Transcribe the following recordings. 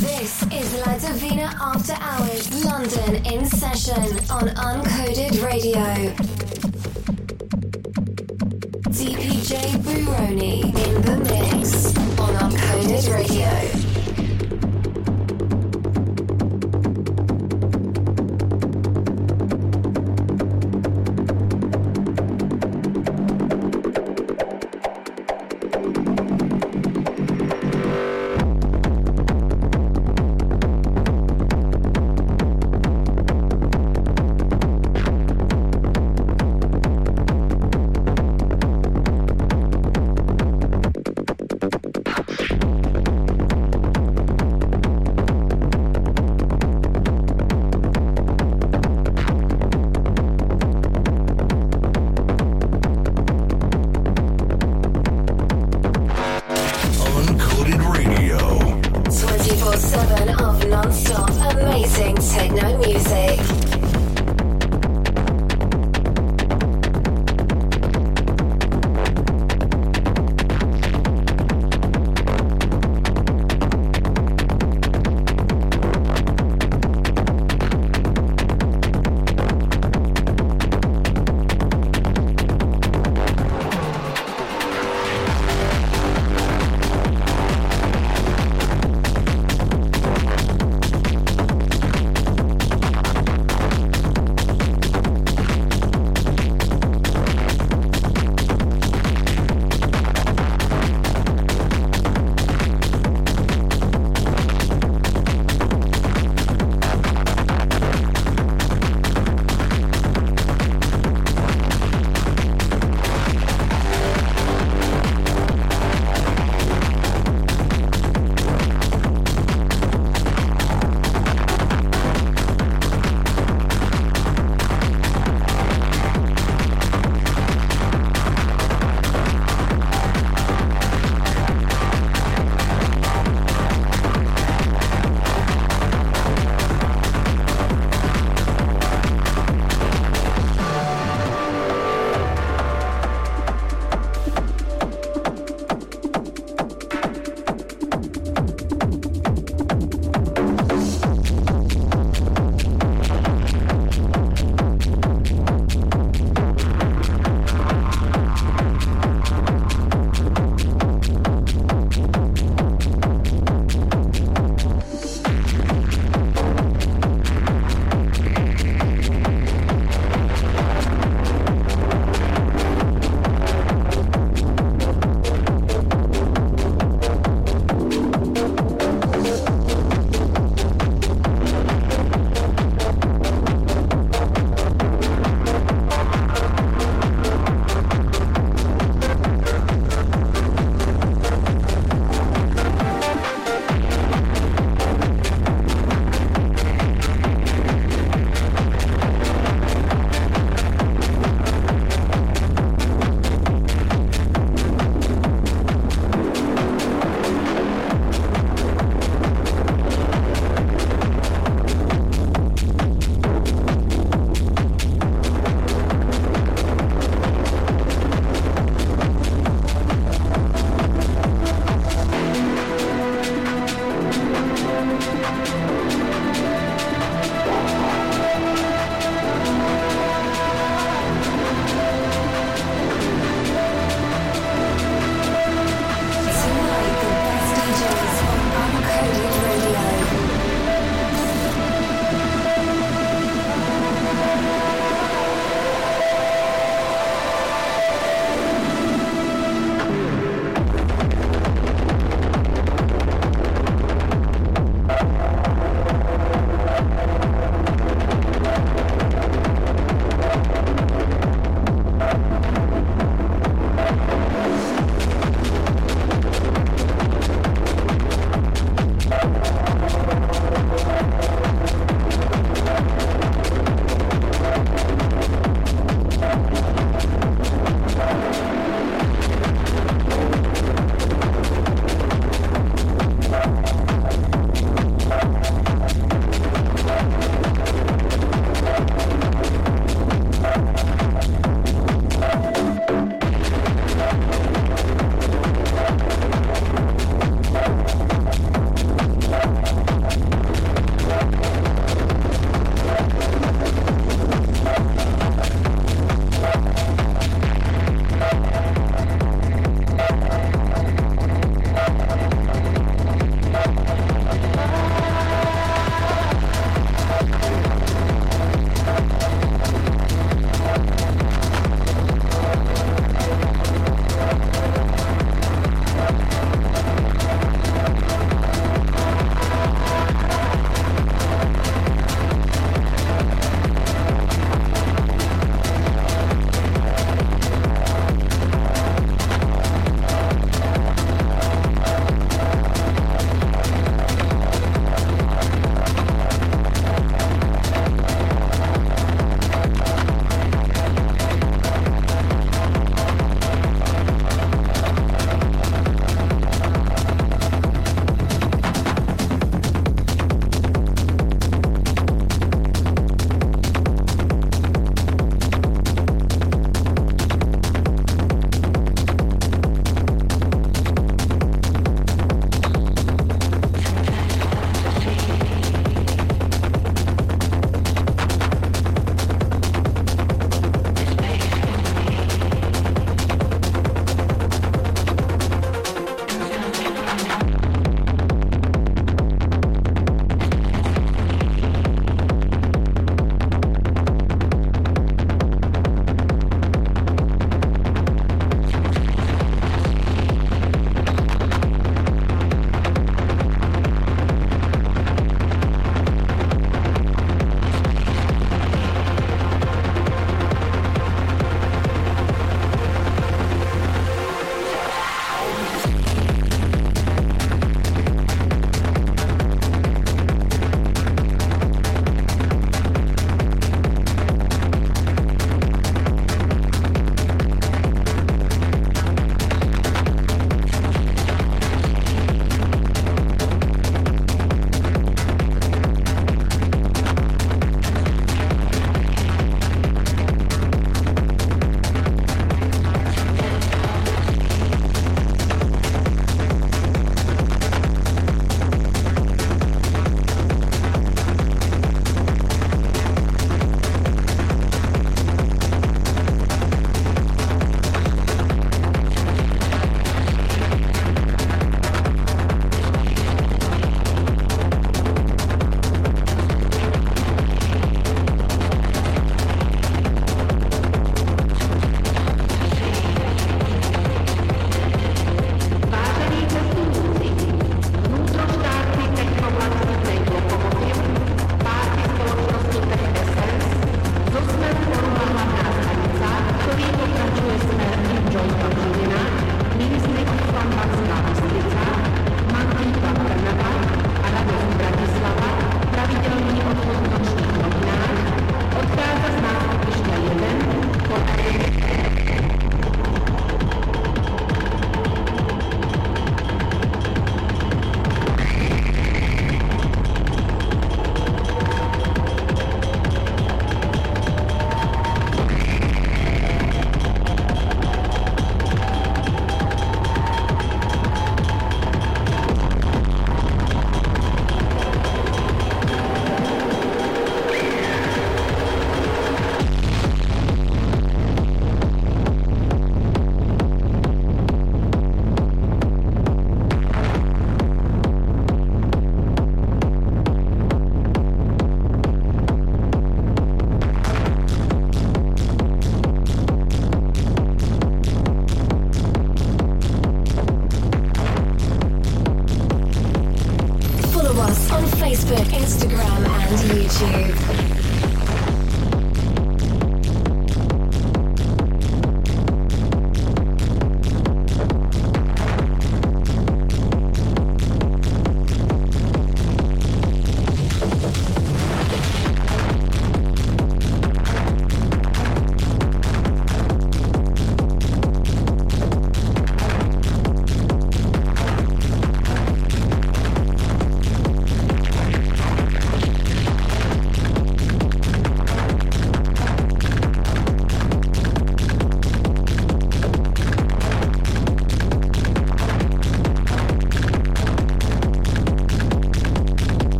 This is La Divina After Hours London in session on Uncoded Radio. DPJ Buroni in the mix on Uncoded Radio.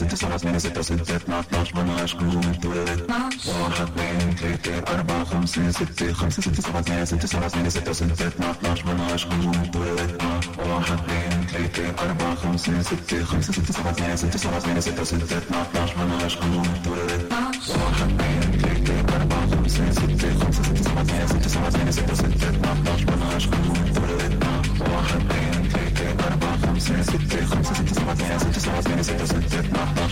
ستة سبعة ثمانية ستة سبعة ثمانية ستة ستة اتنين اتناش مناش كلهم اتولدنا واحد اثنين ثلاثة أربعة خمسة ستة خمسة ستة سبعة ثمانية ستة سبعة ثمانية ستة ستة اتنين اتناش مناش كلهم اتولدنا واحد اثنين ثلاثة أربعة خمسة ستة خمسة ستة سبعة ثمانية ستة سبعة ثمانية ستة ستة اتنين اتناش مناش كلهم اتولدنا واحد اثنين ثلاثة أربعة خمسة ستة خمسة ستة سبعة ثمانية ستة سبعة ثمانية ستة ستة اتنين اتناش Thank you.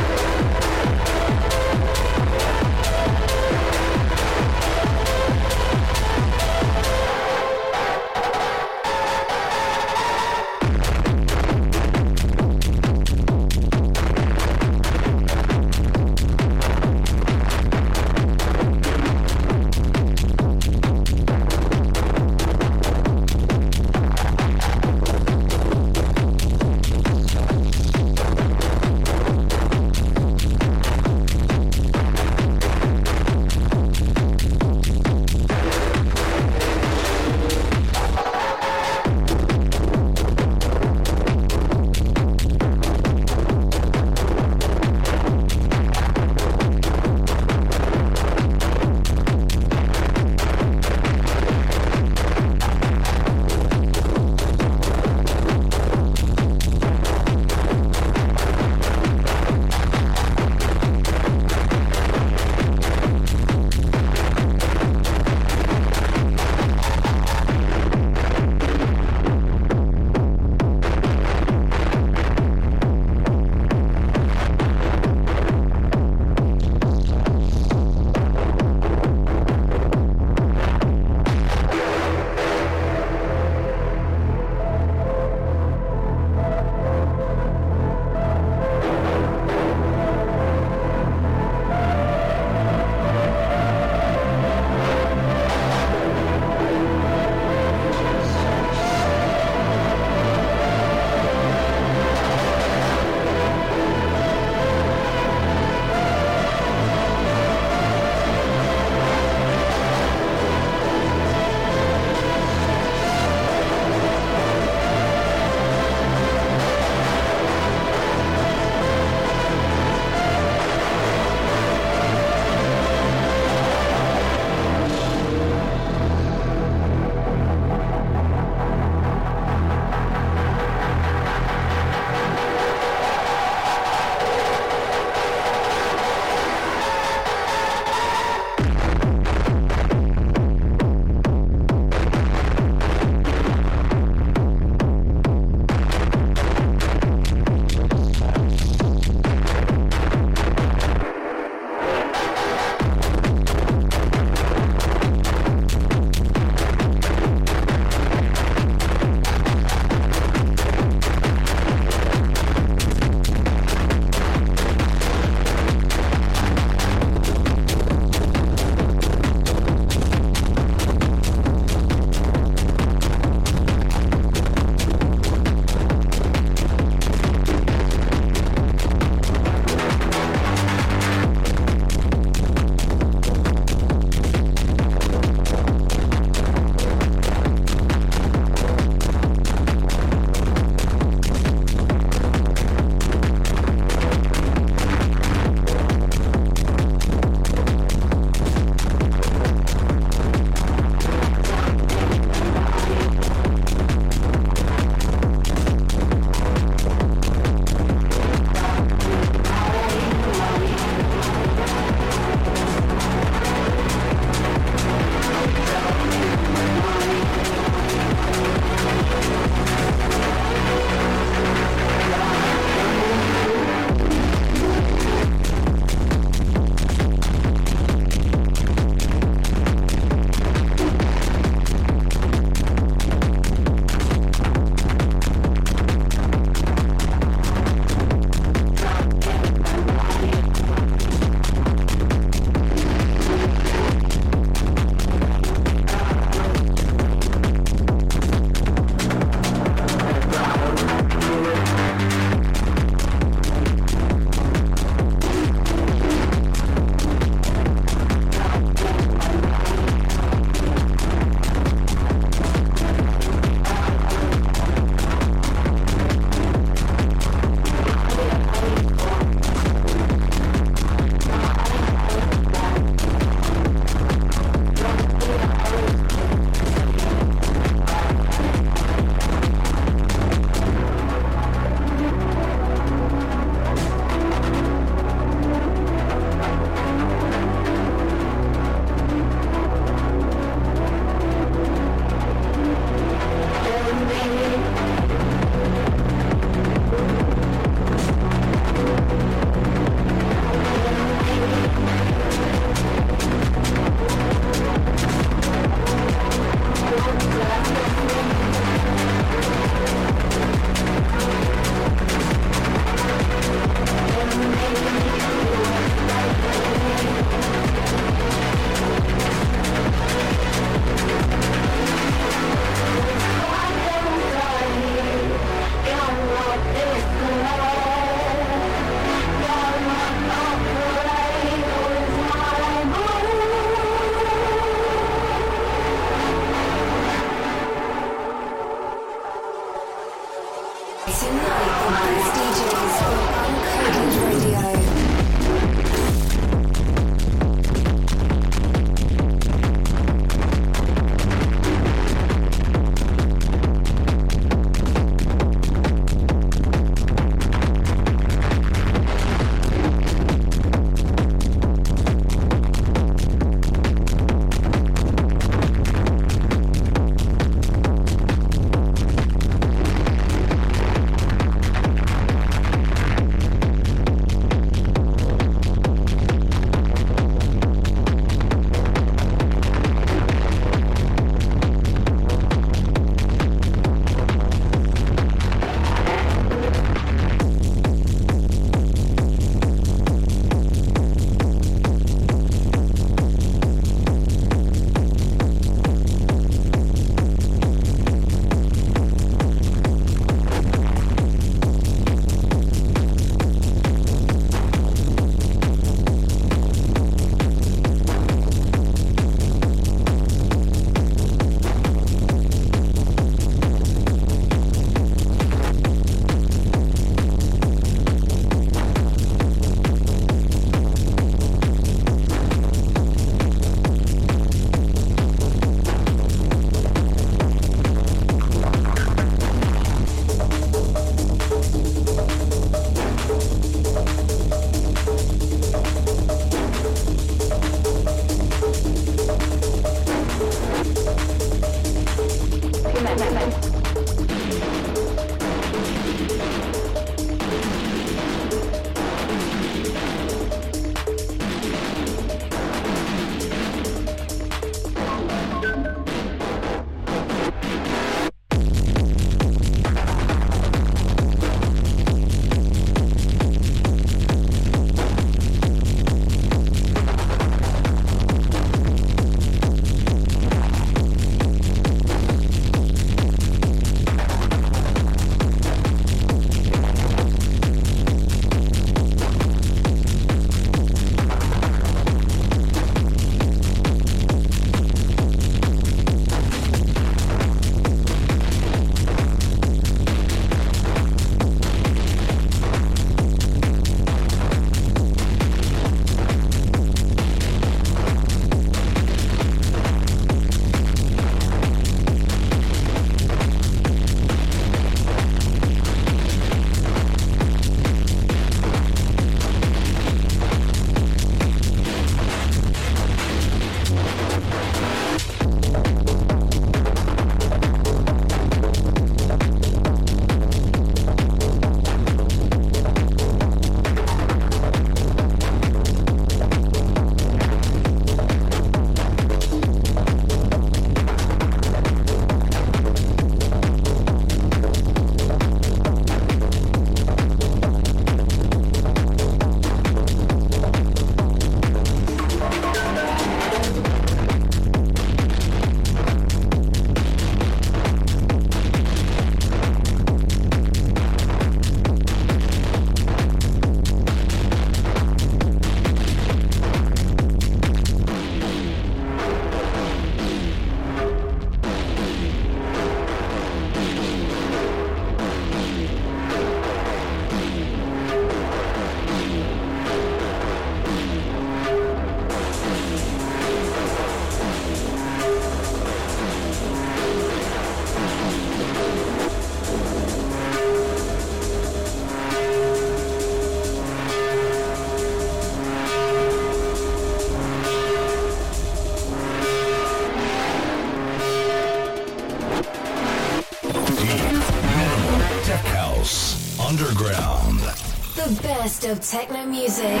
Of techno music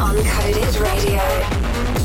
on Uncoded Radio.